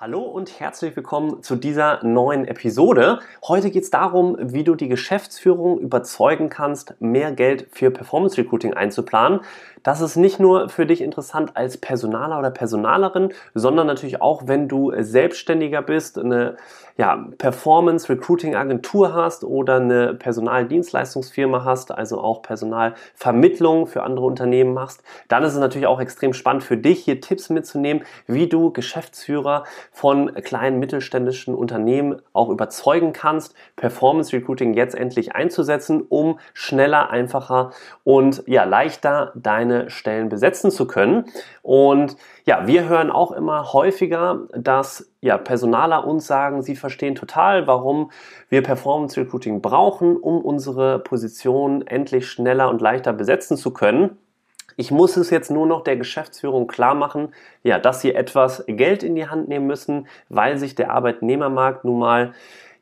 Hallo und herzlich willkommen zu dieser neuen Episode. Heute geht es darum, wie du die Geschäftsführung überzeugen kannst, mehr Geld für Performance Recruiting einzuplanen. Das ist nicht nur für dich interessant als Personaler oder Personalerin, sondern natürlich auch, wenn du Selbstständiger bist, eine ja, Performance Recruiting Agentur hast oder eine Personaldienstleistungsfirma hast, also auch Personalvermittlung für andere Unternehmen machst, dann ist es natürlich auch extrem spannend für dich, hier Tipps mitzunehmen, wie du Geschäftsführer von kleinen mittelständischen Unternehmen auch überzeugen kannst, Performance Recruiting jetzt endlich einzusetzen, um schneller, einfacher und ja, leichter deine Stellen besetzen zu können. Und ja, wir hören auch immer häufiger, dass ja, Personaler uns sagen, sie verstehen total, warum wir Performance Recruiting brauchen, um unsere Position endlich schneller und leichter besetzen zu können. Ich muss es jetzt nur noch der Geschäftsführung klar machen, ja, dass sie etwas Geld in die Hand nehmen müssen, weil sich der Arbeitnehmermarkt nun mal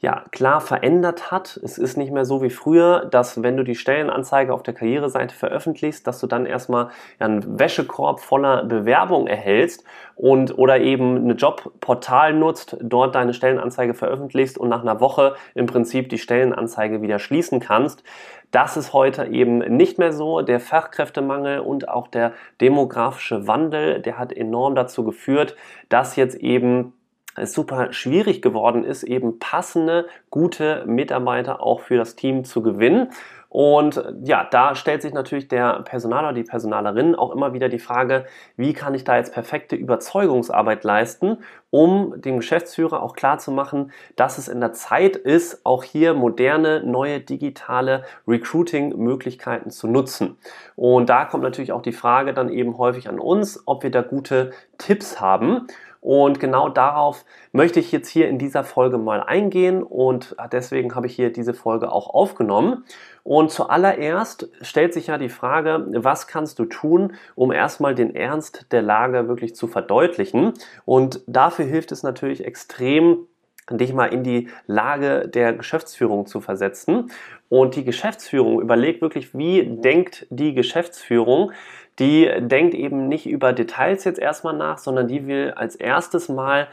ja, klar verändert hat. Es ist nicht mehr so wie früher, dass wenn du die Stellenanzeige auf der Karriereseite veröffentlichst, dass du dann erstmal einen Wäschekorb voller Bewerbung erhältst und oder eben eine Jobportal nutzt, dort deine Stellenanzeige veröffentlichst und nach einer Woche im Prinzip die Stellenanzeige wieder schließen kannst. Das ist heute eben nicht mehr so. Der Fachkräftemangel und auch der demografische Wandel, der hat enorm dazu geführt, dass jetzt eben es super schwierig geworden ist, eben passende, gute Mitarbeiter auch für das Team zu gewinnen. Und ja, da stellt sich natürlich der Personaler, die Personalerin auch immer wieder die Frage, wie kann ich da jetzt perfekte Überzeugungsarbeit leisten, um dem Geschäftsführer auch klar zu machen, dass es in der Zeit ist, auch hier moderne, neue digitale Recruiting-Möglichkeiten zu nutzen. Und da kommt natürlich auch die Frage dann eben häufig an uns, ob wir da gute Tipps haben. Und genau darauf möchte ich jetzt hier in dieser Folge mal eingehen und deswegen habe ich hier diese Folge auch aufgenommen. Und zuallererst stellt sich ja die Frage, was kannst du tun, um erstmal den Ernst der Lage wirklich zu verdeutlichen? Und dafür hilft es natürlich extrem, dich mal in die Lage der Geschäftsführung zu versetzen. Und die Geschäftsführung überlegt wirklich, wie denkt die Geschäftsführung? Die denkt eben nicht über Details jetzt erstmal nach, sondern die will als erstes mal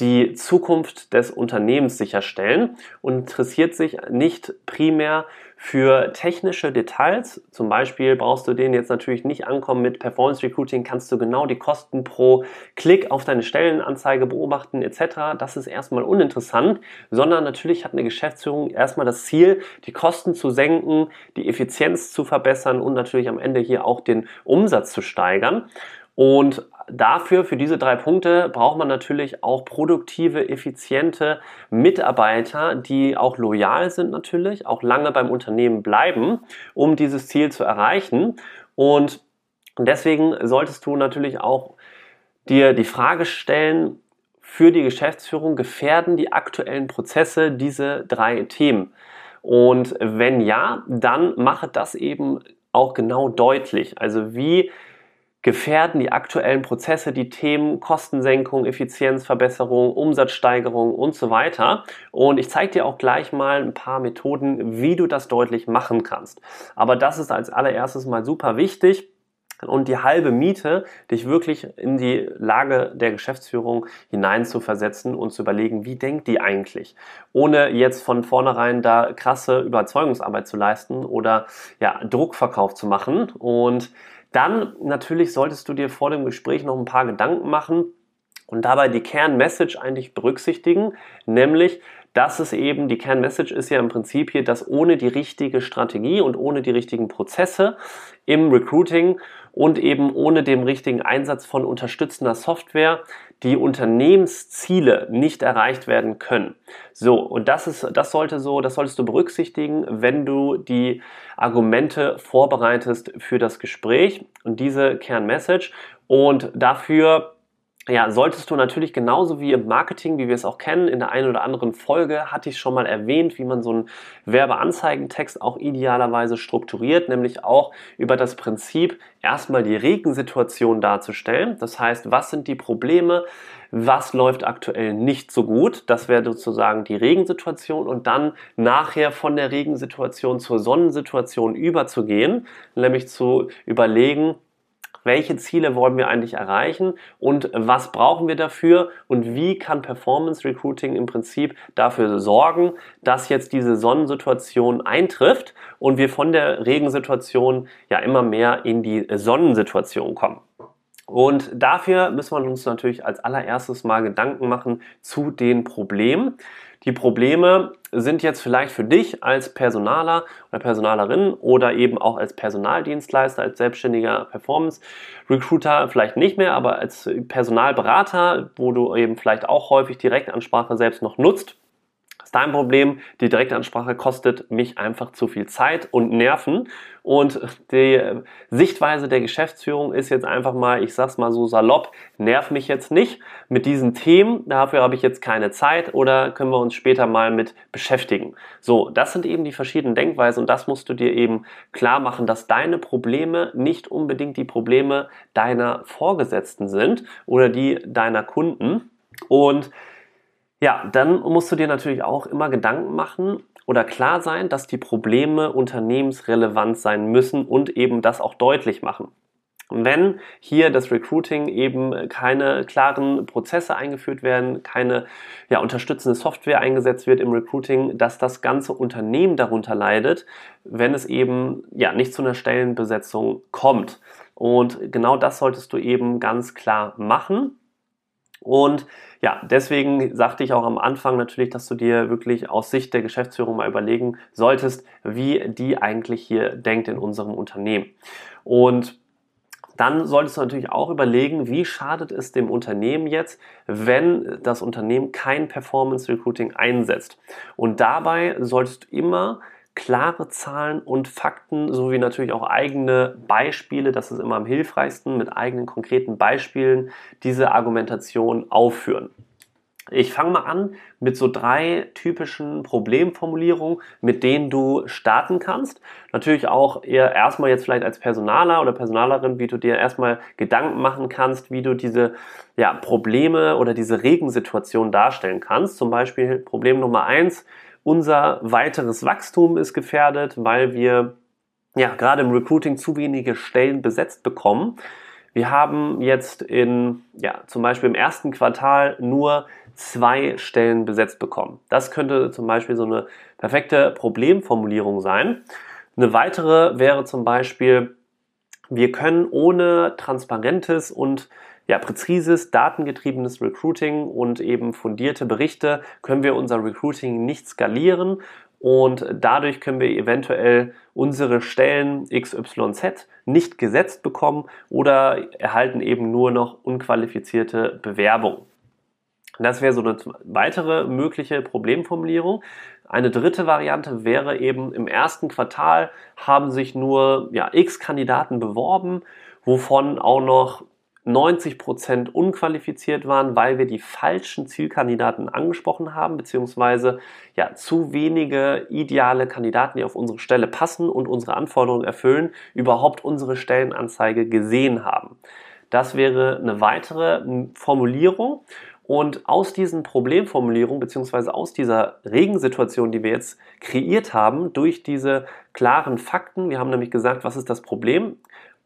die Zukunft des Unternehmens sicherstellen und interessiert sich nicht primär für technische Details. Zum Beispiel brauchst du den jetzt natürlich nicht ankommen mit Performance Recruiting, kannst du genau die Kosten pro Klick auf deine Stellenanzeige beobachten etc. Das ist erstmal uninteressant, sondern natürlich hat eine Geschäftsführung erstmal das Ziel, die Kosten zu senken, die Effizienz zu verbessern und natürlich am Ende hier auch den Umsatz zu steigern. Und dafür, für diese drei Punkte, braucht man natürlich auch produktive, effiziente Mitarbeiter, die auch loyal sind natürlich, auch lange beim Unternehmen bleiben, um dieses Ziel zu erreichen. Und deswegen solltest du natürlich auch dir die Frage stellen, für die Geschäftsführung gefährden die aktuellen Prozesse diese drei Themen? Und wenn ja, dann mache das eben auch genau deutlich. Also wie gefährden die aktuellen Prozesse die Themen Kostensenkung, Effizienzverbesserung, Umsatzsteigerung und so weiter. Und ich zeige dir auch gleich mal ein paar Methoden, wie du das deutlich machen kannst. Aber das ist als allererstes mal super wichtig und die halbe Miete, dich wirklich in die Lage der Geschäftsführung hineinzuversetzen und zu überlegen, wie denkt die eigentlich, ohne jetzt von vornherein da krasse Überzeugungsarbeit zu leisten oder ja, Druckverkauf zu machen und dann natürlich solltest du dir vor dem Gespräch noch ein paar Gedanken machen und dabei die Kernmessage eigentlich berücksichtigen, nämlich dass es eben, die Kernmessage ist ja im Prinzip hier, dass ohne die richtige Strategie und ohne die richtigen Prozesse im Recruiting und eben ohne dem richtigen Einsatz von unterstützender Software die Unternehmensziele nicht erreicht werden können. So, und das ist, das sollte so, das solltest du berücksichtigen, wenn du die Argumente vorbereitest für das Gespräch und diese Kernmessage. Und dafür ja, solltest du natürlich genauso wie im Marketing, wie wir es auch kennen, in der einen oder anderen Folge hatte ich schon mal erwähnt, wie man so einen Werbeanzeigentext auch idealerweise strukturiert, nämlich auch über das Prinzip, erstmal die Regensituation darzustellen. Das heißt, was sind die Probleme? Was läuft aktuell nicht so gut? Das wäre sozusagen die Regensituation und dann nachher von der Regensituation zur Sonnensituation überzugehen, nämlich zu überlegen, welche Ziele wollen wir eigentlich erreichen und was brauchen wir dafür und wie kann Performance Recruiting im Prinzip dafür sorgen, dass jetzt diese Sonnensituation eintrifft und wir von der Regensituation ja immer mehr in die Sonnensituation kommen. Und dafür müssen wir uns natürlich als allererstes mal Gedanken machen zu den Problemen. Die Probleme sind jetzt vielleicht für dich als Personaler oder Personalerin oder eben auch als Personaldienstleister, als selbstständiger Performance Recruiter vielleicht nicht mehr, aber als Personalberater, wo du eben vielleicht auch häufig Direktansprache selbst noch nutzt, ist dein Problem. Die Direktansprache kostet mich einfach zu viel Zeit und Nerven. Und die Sichtweise der Geschäftsführung ist jetzt einfach mal, ich sag's mal so salopp, nerv mich jetzt nicht mit diesen Themen. Dafür habe ich jetzt keine Zeit oder können wir uns später mal mit beschäftigen. So, das sind eben die verschiedenen Denkweisen und das musst du dir eben klar machen, dass deine Probleme nicht unbedingt die Probleme deiner Vorgesetzten sind oder die deiner Kunden. Und ja, dann musst du dir natürlich auch immer Gedanken machen oder klar sein, dass die Probleme unternehmensrelevant sein müssen und eben das auch deutlich machen. Wenn hier das Recruiting eben keine klaren Prozesse eingeführt werden, keine ja, unterstützende Software eingesetzt wird im Recruiting, dass das ganze Unternehmen darunter leidet, wenn es eben ja nicht zu einer Stellenbesetzung kommt. Und genau das solltest du eben ganz klar machen. Und ja, deswegen sagte ich auch am Anfang natürlich, dass du dir wirklich aus Sicht der Geschäftsführung mal überlegen solltest, wie die eigentlich hier denkt in unserem Unternehmen. Und dann solltest du natürlich auch überlegen, wie schadet es dem Unternehmen jetzt, wenn das Unternehmen kein Performance Recruiting einsetzt. Und dabei solltest du immer klare Zahlen und Fakten sowie natürlich auch eigene Beispiele, das ist immer am hilfreichsten, mit eigenen konkreten Beispielen diese Argumentation aufführen. Ich fange mal an mit so drei typischen Problemformulierungen, mit denen du starten kannst. Natürlich auch eher erstmal jetzt vielleicht als Personaler oder Personalerin, wie du dir erstmal Gedanken machen kannst, wie du diese ja, Probleme oder diese Regensituation darstellen kannst. Zum Beispiel Problem Nummer eins, unser weiteres Wachstum ist gefährdet, weil wir ja gerade im Recruiting zu wenige Stellen besetzt bekommen. Wir haben jetzt in, ja, zum Beispiel im ersten Quartal nur zwei Stellen besetzt bekommen. Das könnte zum Beispiel so eine perfekte Problemformulierung sein. Eine weitere wäre zum Beispiel, wir können ohne transparentes und ja, präzises, datengetriebenes Recruiting und eben fundierte Berichte können wir unser Recruiting nicht skalieren und dadurch können wir eventuell unsere Stellen XYZ nicht gesetzt bekommen oder erhalten eben nur noch unqualifizierte Bewerbungen. Das wäre so eine weitere mögliche Problemformulierung. Eine dritte Variante wäre eben im ersten Quartal haben sich nur ja, x Kandidaten beworben, wovon auch noch 90 Prozent unqualifiziert waren, weil wir die falschen Zielkandidaten angesprochen haben, beziehungsweise ja zu wenige ideale Kandidaten, die auf unsere Stelle passen und unsere Anforderungen erfüllen, überhaupt unsere Stellenanzeige gesehen haben. Das wäre eine weitere Formulierung. Und aus diesen Problemformulierungen beziehungsweise aus dieser Regensituation, die wir jetzt kreiert haben, durch diese klaren Fakten, wir haben nämlich gesagt, was ist das Problem?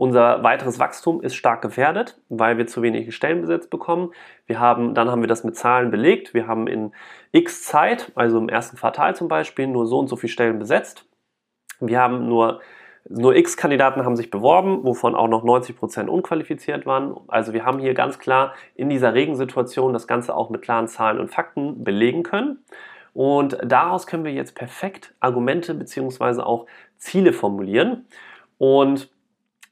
Unser weiteres Wachstum ist stark gefährdet, weil wir zu wenige Stellen besetzt bekommen. Wir haben, dann haben wir das mit Zahlen belegt. Wir haben in x Zeit, also im ersten Quartal zum Beispiel, nur so und so viele Stellen besetzt. Wir haben nur nur x Kandidaten haben sich beworben, wovon auch noch 90 Prozent unqualifiziert waren. Also wir haben hier ganz klar in dieser Regensituation das Ganze auch mit klaren Zahlen und Fakten belegen können. Und daraus können wir jetzt perfekt Argumente bzw. auch Ziele formulieren. Und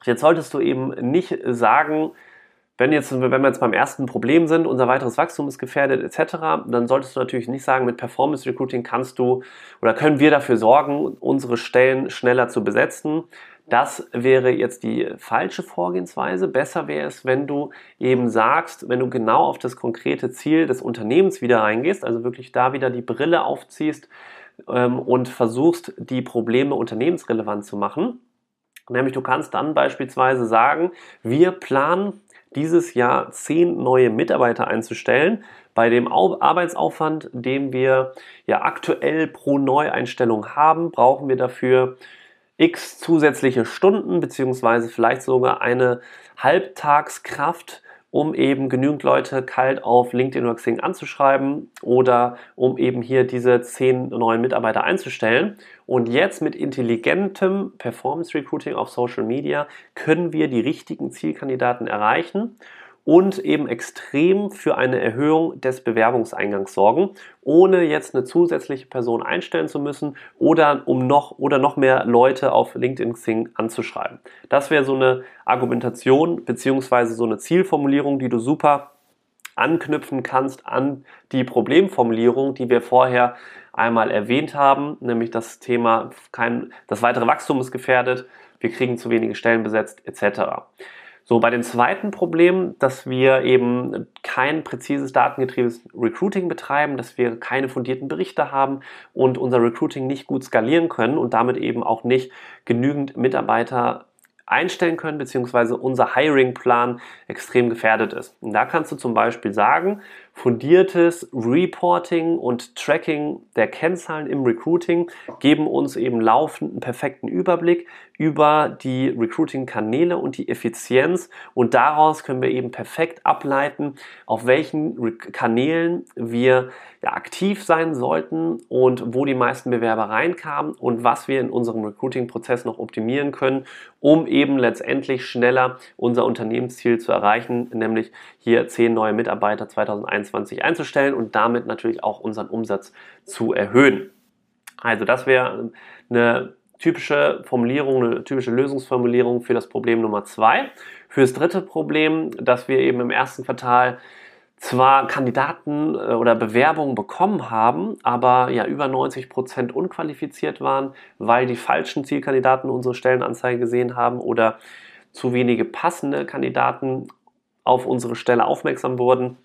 Jetzt solltest du eben nicht sagen, wenn, jetzt, wenn wir jetzt beim ersten Problem sind, unser weiteres Wachstum ist gefährdet etc., dann solltest du natürlich nicht sagen, mit Performance Recruiting kannst du oder können wir dafür sorgen, unsere Stellen schneller zu besetzen. Das wäre jetzt die falsche Vorgehensweise. Besser wäre es, wenn du eben sagst, wenn du genau auf das konkrete Ziel des Unternehmens wieder reingehst, also wirklich da wieder die Brille aufziehst ähm, und versuchst, die Probleme unternehmensrelevant zu machen. Nämlich du kannst dann beispielsweise sagen, wir planen dieses Jahr zehn neue Mitarbeiter einzustellen. Bei dem Arbeitsaufwand, den wir ja aktuell pro Neueinstellung haben, brauchen wir dafür x zusätzliche Stunden beziehungsweise vielleicht sogar eine Halbtagskraft, um eben genügend Leute kalt auf LinkedIn oder Xing anzuschreiben oder um eben hier diese zehn neuen Mitarbeiter einzustellen. Und jetzt mit intelligentem Performance Recruiting auf Social Media können wir die richtigen Zielkandidaten erreichen und eben extrem für eine Erhöhung des Bewerbungseingangs sorgen, ohne jetzt eine zusätzliche Person einstellen zu müssen oder um noch oder noch mehr Leute auf LinkedIn Xing anzuschreiben. Das wäre so eine Argumentation beziehungsweise so eine Zielformulierung, die du super anknüpfen kannst an die Problemformulierung, die wir vorher einmal erwähnt haben, nämlich das Thema kein, das weitere Wachstum ist gefährdet, wir kriegen zu wenige Stellen besetzt etc. So, bei dem zweiten Problem, dass wir eben kein präzises datengetriebenes Recruiting betreiben, dass wir keine fundierten Berichte haben und unser Recruiting nicht gut skalieren können und damit eben auch nicht genügend Mitarbeiter einstellen können, beziehungsweise unser Hiring-Plan extrem gefährdet ist. Und da kannst du zum Beispiel sagen, fundiertes Reporting und Tracking der Kennzahlen im Recruiting geben uns eben laufenden perfekten Überblick über die Recruiting-Kanäle und die Effizienz. Und daraus können wir eben perfekt ableiten, auf welchen Kanälen wir ja, aktiv sein sollten und wo die meisten Bewerber reinkamen und was wir in unserem Recruiting-Prozess noch optimieren können, um eben letztendlich schneller unser Unternehmensziel zu erreichen, nämlich hier zehn neue Mitarbeiter 2021 einzustellen und damit natürlich auch unseren Umsatz zu erhöhen. Also das wäre eine typische Formulierung, eine typische Lösungsformulierung für das Problem Nummer zwei. Für das dritte Problem, dass wir eben im ersten Quartal zwar Kandidaten äh, oder Bewerbungen bekommen haben, aber ja über 90 Prozent unqualifiziert waren, weil die falschen Zielkandidaten unsere Stellenanzeige gesehen haben oder zu wenige passende Kandidaten auf unsere Stelle aufmerksam wurden.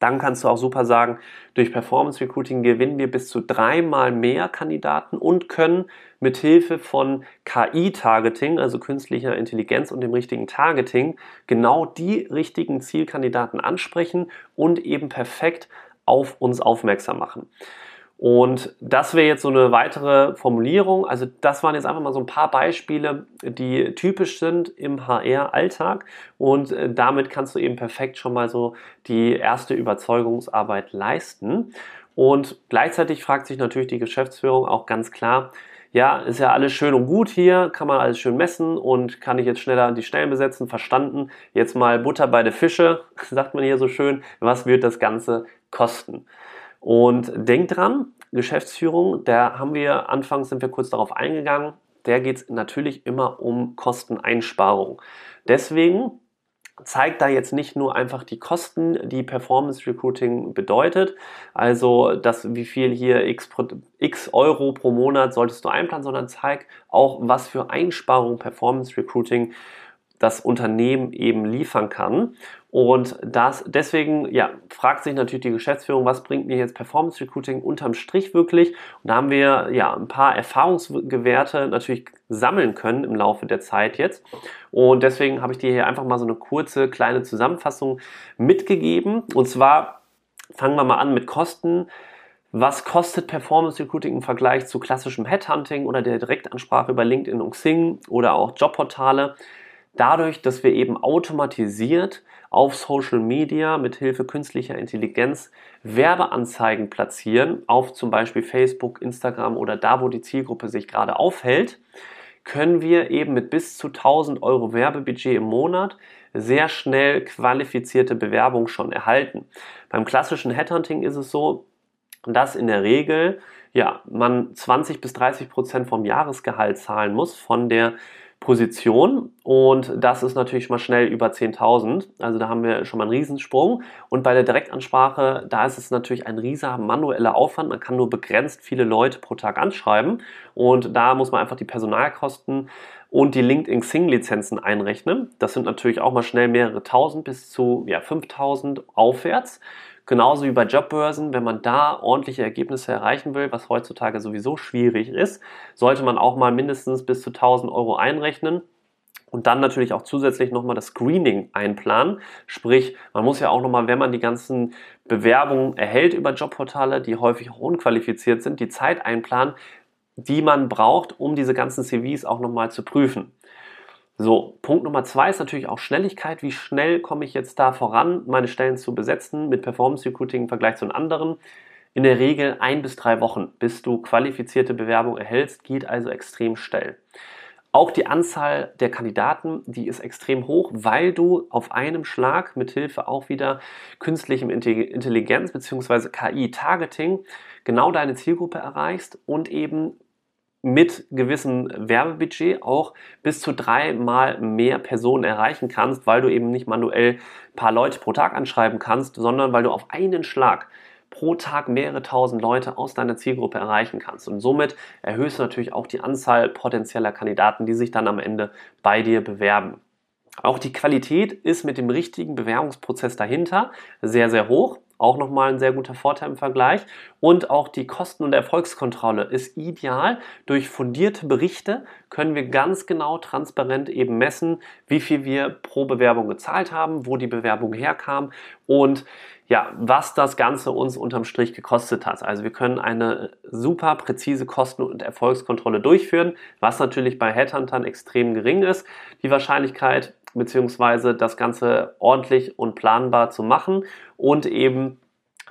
Dann kannst du auch super sagen, durch Performance Recruiting gewinnen wir bis zu dreimal mehr Kandidaten und können mit Hilfe von KI-Targeting, also künstlicher Intelligenz und dem richtigen Targeting, genau die richtigen Zielkandidaten ansprechen und eben perfekt auf uns aufmerksam machen. Und das wäre jetzt so eine weitere Formulierung. Also das waren jetzt einfach mal so ein paar Beispiele, die typisch sind im HR-Alltag. Und äh, damit kannst du eben perfekt schon mal so die erste Überzeugungsarbeit leisten. Und gleichzeitig fragt sich natürlich die Geschäftsführung auch ganz klar, ja, ist ja alles schön und gut hier, kann man alles schön messen und kann ich jetzt schneller die Stellen besetzen, verstanden. Jetzt mal Butter bei der Fische, sagt man hier so schön. Was wird das Ganze kosten? Und denkt dran, Geschäftsführung, da haben wir, anfangs sind wir kurz darauf eingegangen, der geht es natürlich immer um Kosteneinsparung. Deswegen zeigt da jetzt nicht nur einfach die Kosten, die Performance Recruiting bedeutet, also das, wie viel hier x, x Euro pro Monat solltest du einplanen, sondern zeigt auch, was für Einsparungen Performance Recruiting das Unternehmen eben liefern kann. Und das, deswegen ja, fragt sich natürlich die Geschäftsführung, was bringt mir jetzt Performance Recruiting unterm Strich wirklich? Und da haben wir ja ein paar Erfahrungsgewerte natürlich sammeln können im Laufe der Zeit jetzt. Und deswegen habe ich dir hier einfach mal so eine kurze kleine Zusammenfassung mitgegeben. Und zwar fangen wir mal an mit Kosten. Was kostet Performance Recruiting im Vergleich zu klassischem Headhunting oder der Direktansprache über LinkedIn und Xing oder auch Jobportale? Dadurch, dass wir eben automatisiert auf Social Media mit Hilfe künstlicher Intelligenz Werbeanzeigen platzieren, auf zum Beispiel Facebook, Instagram oder da, wo die Zielgruppe sich gerade aufhält, können wir eben mit bis zu 1000 Euro Werbebudget im Monat sehr schnell qualifizierte Bewerbungen schon erhalten. Beim klassischen Headhunting ist es so, dass in der Regel ja, man 20 bis 30 Prozent vom Jahresgehalt zahlen muss von der Position und das ist natürlich mal schnell über 10.000. Also da haben wir schon mal einen Riesensprung. Und bei der Direktansprache, da ist es natürlich ein rieser manueller Aufwand. Man kann nur begrenzt viele Leute pro Tag anschreiben und da muss man einfach die Personalkosten und die LinkedIn Xing Lizenzen einrechnen. Das sind natürlich auch mal schnell mehrere tausend bis zu ja, 5000 aufwärts. Genauso wie bei Jobbörsen, wenn man da ordentliche Ergebnisse erreichen will, was heutzutage sowieso schwierig ist, sollte man auch mal mindestens bis zu 1000 Euro einrechnen. Und dann natürlich auch zusätzlich nochmal das Screening einplanen. Sprich, man muss ja auch nochmal, wenn man die ganzen Bewerbungen erhält über Jobportale, die häufig auch unqualifiziert sind, die Zeit einplanen, die man braucht, um diese ganzen CVs auch nochmal zu prüfen. So, Punkt Nummer zwei ist natürlich auch Schnelligkeit. Wie schnell komme ich jetzt da voran, meine Stellen zu besetzen mit Performance Recruiting im Vergleich zu den anderen? In der Regel ein bis drei Wochen, bis du qualifizierte Bewerbung erhältst, geht also extrem schnell. Auch die Anzahl der Kandidaten, die ist extrem hoch, weil du auf einem Schlag mit Hilfe auch wieder künstlichem Intelligenz bzw. KI-Targeting genau deine Zielgruppe erreichst und eben mit gewissem Werbebudget auch bis zu dreimal mehr Personen erreichen kannst, weil du eben nicht manuell ein paar Leute pro Tag anschreiben kannst, sondern weil du auf einen Schlag pro Tag mehrere tausend Leute aus deiner Zielgruppe erreichen kannst. Und somit erhöhst du natürlich auch die Anzahl potenzieller Kandidaten, die sich dann am Ende bei dir bewerben. Auch die Qualität ist mit dem richtigen Bewerbungsprozess dahinter sehr, sehr hoch. Auch nochmal ein sehr guter Vorteil im Vergleich. Und auch die Kosten- und Erfolgskontrolle ist ideal. Durch fundierte Berichte können wir ganz genau transparent eben messen, wie viel wir pro Bewerbung gezahlt haben, wo die Bewerbung herkam und ja, was das Ganze uns unterm Strich gekostet hat. Also wir können eine super präzise Kosten- und Erfolgskontrolle durchführen, was natürlich bei Headhuntern extrem gering ist. Die Wahrscheinlichkeit, beziehungsweise das Ganze ordentlich und planbar zu machen und eben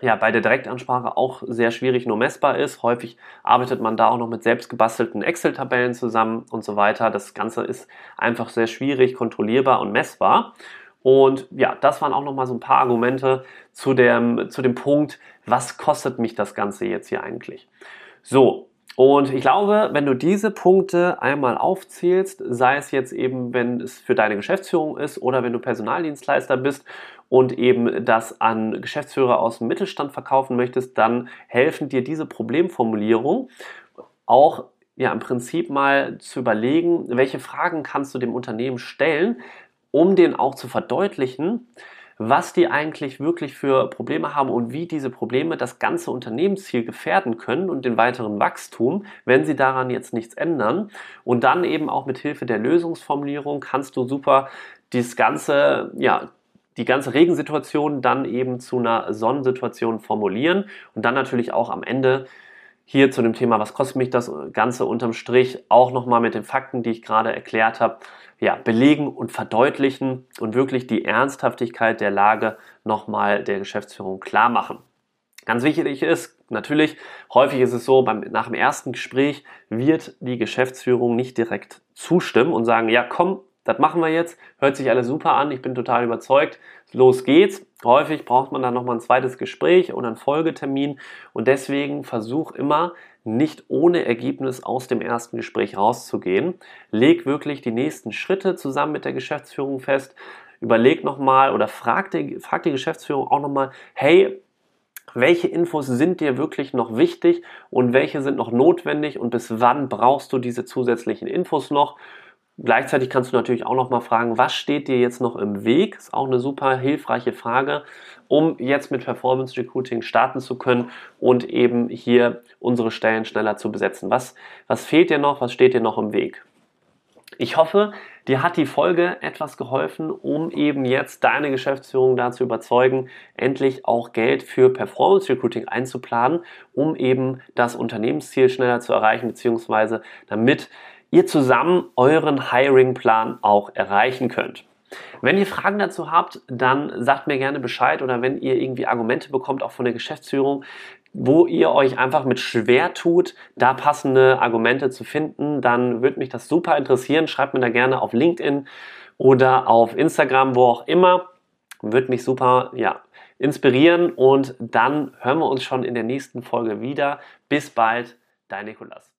ja, bei der Direktansprache auch sehr schwierig nur messbar ist. Häufig arbeitet man da auch noch mit selbst gebastelten Excel-Tabellen zusammen und so weiter. Das Ganze ist einfach sehr schwierig kontrollierbar und messbar. Und ja, das waren auch nochmal so ein paar Argumente zu dem, zu dem Punkt, was kostet mich das Ganze jetzt hier eigentlich? So, und ich glaube, wenn du diese Punkte einmal aufzählst, sei es jetzt eben, wenn es für deine Geschäftsführung ist oder wenn du Personaldienstleister bist und eben das an Geschäftsführer aus dem Mittelstand verkaufen möchtest, dann helfen dir diese Problemformulierung auch ja im Prinzip mal zu überlegen, welche Fragen kannst du dem Unternehmen stellen, um den auch zu verdeutlichen, was die eigentlich wirklich für Probleme haben und wie diese Probleme das ganze Unternehmensziel gefährden können und den weiteren Wachstum, wenn sie daran jetzt nichts ändern. Und dann eben auch mit Hilfe der Lösungsformulierung kannst du super das ganze, ja, die ganze Regensituation dann eben zu einer Sonnensituation formulieren und dann natürlich auch am Ende hier zu dem Thema, was kostet mich das Ganze unterm Strich, auch nochmal mit den Fakten, die ich gerade erklärt habe, ja, belegen und verdeutlichen und wirklich die Ernsthaftigkeit der Lage nochmal der Geschäftsführung klar machen. Ganz wichtig ist natürlich, häufig ist es so, beim, nach dem ersten Gespräch wird die Geschäftsführung nicht direkt zustimmen und sagen, ja komm, das machen wir jetzt, hört sich alles super an, ich bin total überzeugt, los geht's. Häufig braucht man dann nochmal ein zweites Gespräch oder einen Folgetermin und deswegen versuch immer nicht ohne Ergebnis aus dem ersten Gespräch rauszugehen. Leg wirklich die nächsten Schritte zusammen mit der Geschäftsführung fest. Überleg nochmal oder frag die, frag die Geschäftsführung auch nochmal, hey, welche Infos sind dir wirklich noch wichtig und welche sind noch notwendig und bis wann brauchst du diese zusätzlichen Infos noch Gleichzeitig kannst du natürlich auch noch mal fragen, was steht dir jetzt noch im Weg? Ist auch eine super hilfreiche Frage, um jetzt mit Performance Recruiting starten zu können und eben hier unsere Stellen schneller zu besetzen. Was, was fehlt dir noch? Was steht dir noch im Weg? Ich hoffe, dir hat die Folge etwas geholfen, um eben jetzt deine Geschäftsführung dazu überzeugen, endlich auch Geld für Performance Recruiting einzuplanen, um eben das Unternehmensziel schneller zu erreichen, beziehungsweise damit ihr zusammen euren Hiring-Plan auch erreichen könnt. Wenn ihr Fragen dazu habt, dann sagt mir gerne Bescheid oder wenn ihr irgendwie Argumente bekommt, auch von der Geschäftsführung, wo ihr euch einfach mit schwer tut, da passende Argumente zu finden, dann würde mich das super interessieren. Schreibt mir da gerne auf LinkedIn oder auf Instagram, wo auch immer. Würde mich super, ja, inspirieren und dann hören wir uns schon in der nächsten Folge wieder. Bis bald, dein Nikolas.